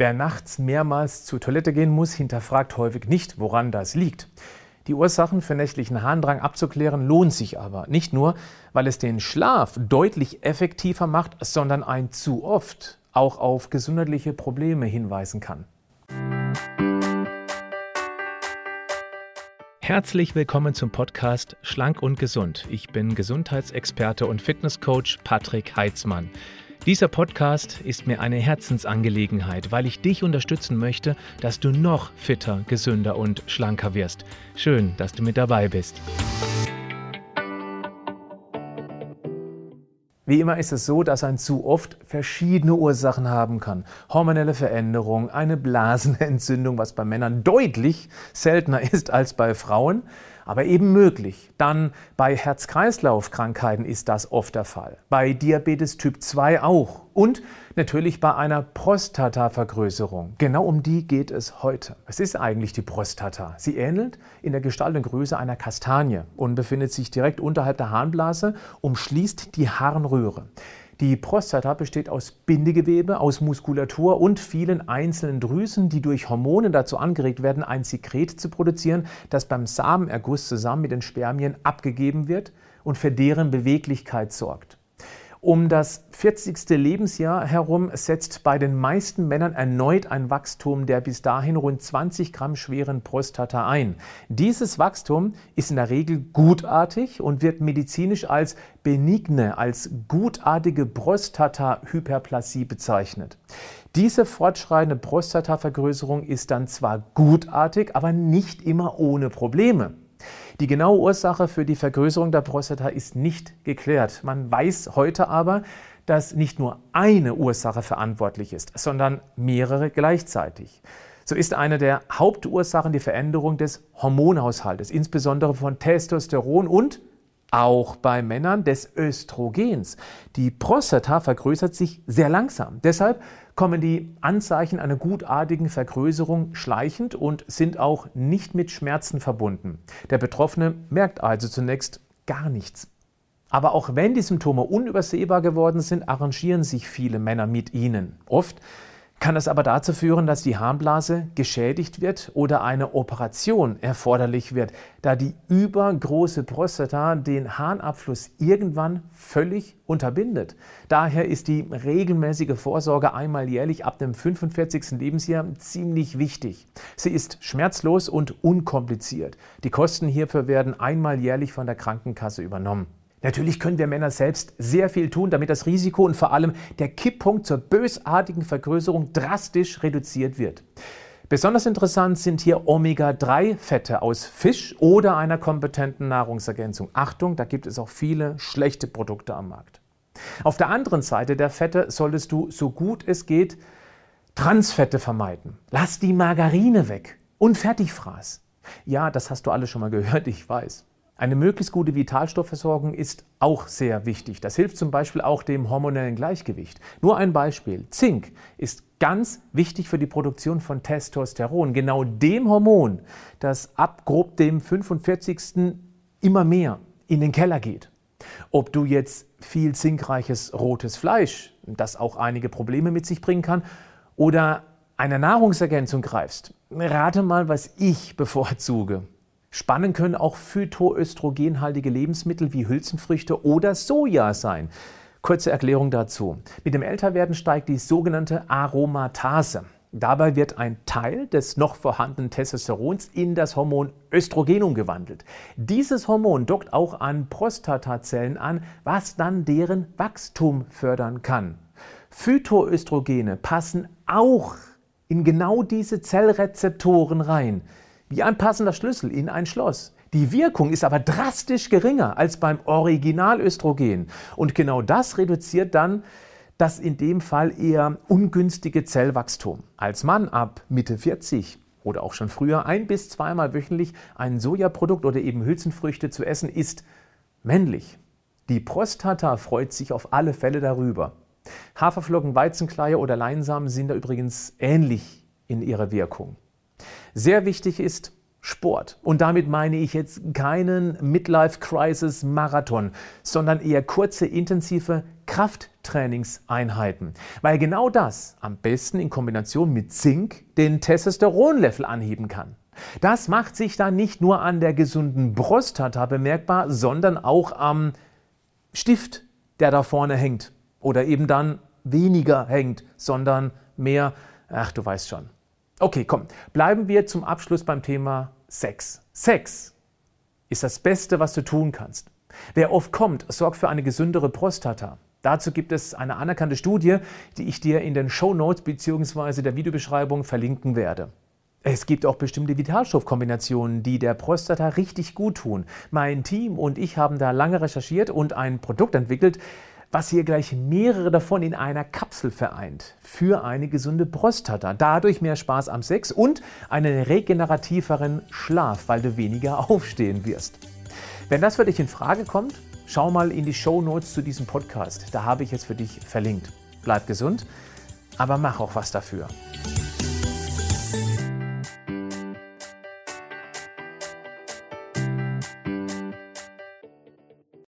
Wer nachts mehrmals zur Toilette gehen muss, hinterfragt häufig nicht, woran das liegt. Die Ursachen für nächtlichen Harndrang abzuklären lohnt sich aber. Nicht nur, weil es den Schlaf deutlich effektiver macht, sondern ein zu oft auch auf gesundheitliche Probleme hinweisen kann. Herzlich willkommen zum Podcast Schlank und Gesund. Ich bin Gesundheitsexperte und Fitnesscoach Patrick Heitzmann. Dieser Podcast ist mir eine Herzensangelegenheit, weil ich dich unterstützen möchte, dass du noch fitter, gesünder und schlanker wirst. Schön, dass du mit dabei bist. Wie immer ist es so, dass ein zu oft verschiedene Ursachen haben kann. Hormonelle Veränderung, eine Blasenentzündung, was bei Männern deutlich seltener ist als bei Frauen, aber eben möglich. Dann bei Herz-Kreislauf-Krankheiten ist das oft der Fall. Bei Diabetes Typ 2 auch. Und natürlich bei einer Prostatavergrößerung. Genau um die geht es heute. Was ist eigentlich die Prostata? Sie ähnelt in der Gestalt und Größe einer Kastanie und befindet sich direkt unterhalb der Harnblase, umschließt die Harnröhre. Die Prostata besteht aus Bindegewebe, aus Muskulatur und vielen einzelnen Drüsen, die durch Hormone dazu angeregt werden, ein Sekret zu produzieren, das beim Samenerguss zusammen mit den Spermien abgegeben wird und für deren Beweglichkeit sorgt. Um das 40. Lebensjahr herum setzt bei den meisten Männern erneut ein Wachstum der bis dahin rund 20 Gramm schweren Prostata ein. Dieses Wachstum ist in der Regel gutartig und wird medizinisch als benigne, als gutartige Prostata-Hyperplasie bezeichnet. Diese fortschreitende Prostatavergrößerung ist dann zwar gutartig, aber nicht immer ohne Probleme. Die genaue Ursache für die Vergrößerung der Prostata ist nicht geklärt. Man weiß heute aber, dass nicht nur eine Ursache verantwortlich ist, sondern mehrere gleichzeitig. So ist eine der Hauptursachen die Veränderung des Hormonhaushaltes, insbesondere von Testosteron und auch bei Männern des Östrogens. Die Prostata vergrößert sich sehr langsam. Deshalb kommen die Anzeichen einer gutartigen Vergrößerung schleichend und sind auch nicht mit Schmerzen verbunden. Der Betroffene merkt also zunächst gar nichts. Aber auch wenn die Symptome unübersehbar geworden sind, arrangieren sich viele Männer mit ihnen. Oft kann es aber dazu führen, dass die Harnblase geschädigt wird oder eine Operation erforderlich wird, da die übergroße Prostata den Harnabfluss irgendwann völlig unterbindet. Daher ist die regelmäßige Vorsorge einmal jährlich ab dem 45. Lebensjahr ziemlich wichtig. Sie ist schmerzlos und unkompliziert. Die Kosten hierfür werden einmal jährlich von der Krankenkasse übernommen. Natürlich können wir Männer selbst sehr viel tun, damit das Risiko und vor allem der Kipppunkt zur bösartigen Vergrößerung drastisch reduziert wird. Besonders interessant sind hier Omega-3-Fette aus Fisch oder einer kompetenten Nahrungsergänzung. Achtung, da gibt es auch viele schlechte Produkte am Markt. Auf der anderen Seite der Fette solltest du so gut es geht Transfette vermeiden. Lass die Margarine weg und Fertigfraß. Ja, das hast du alle schon mal gehört, ich weiß. Eine möglichst gute Vitalstoffversorgung ist auch sehr wichtig. Das hilft zum Beispiel auch dem hormonellen Gleichgewicht. Nur ein Beispiel. Zink ist ganz wichtig für die Produktion von Testosteron, genau dem Hormon, das ab grob dem 45. immer mehr in den Keller geht. Ob du jetzt viel zinkreiches rotes Fleisch, das auch einige Probleme mit sich bringen kann, oder eine Nahrungsergänzung greifst, rate mal, was ich bevorzuge. Spannend können auch phytoöstrogenhaltige Lebensmittel wie Hülsenfrüchte oder Soja sein. Kurze Erklärung dazu. Mit dem Älterwerden steigt die sogenannte Aromatase. Dabei wird ein Teil des noch vorhandenen Testosterons in das Hormon Östrogen umgewandelt. Dieses Hormon dockt auch an Prostatazellen an, was dann deren Wachstum fördern kann. Phytoöstrogene passen auch in genau diese Zellrezeptoren rein wie ein passender Schlüssel in ein Schloss. Die Wirkung ist aber drastisch geringer als beim Originalöstrogen. Und genau das reduziert dann das in dem Fall eher ungünstige Zellwachstum. Als Mann ab Mitte 40 oder auch schon früher ein bis zweimal wöchentlich ein Sojaprodukt oder eben Hülsenfrüchte zu essen, ist männlich. Die Prostata freut sich auf alle Fälle darüber. Haferflocken, Weizenkleie oder Leinsamen sind da übrigens ähnlich in ihrer Wirkung. Sehr wichtig ist, Sport. Und damit meine ich jetzt keinen Midlife-Crisis-Marathon, sondern eher kurze, intensive Krafttrainingseinheiten. Weil genau das am besten in Kombination mit Zink den Testosteronlevel anheben kann. Das macht sich dann nicht nur an der gesunden Prostata bemerkbar, sondern auch am Stift, der da vorne hängt. Oder eben dann weniger hängt, sondern mehr, ach du weißt schon. Okay, komm, bleiben wir zum Abschluss beim Thema Sex. Sex ist das Beste, was du tun kannst. Wer oft kommt, sorgt für eine gesündere Prostata. Dazu gibt es eine anerkannte Studie, die ich dir in den Show Notes bzw. der Videobeschreibung verlinken werde. Es gibt auch bestimmte Vitalstoffkombinationen, die der Prostata richtig gut tun. Mein Team und ich haben da lange recherchiert und ein Produkt entwickelt, was hier gleich mehrere davon in einer Kapsel vereint. Für eine gesunde Prostata. Dadurch mehr Spaß am Sex und einen regenerativeren Schlaf, weil du weniger aufstehen wirst. Wenn das für dich in Frage kommt, schau mal in die Show Notes zu diesem Podcast. Da habe ich es für dich verlinkt. Bleib gesund, aber mach auch was dafür.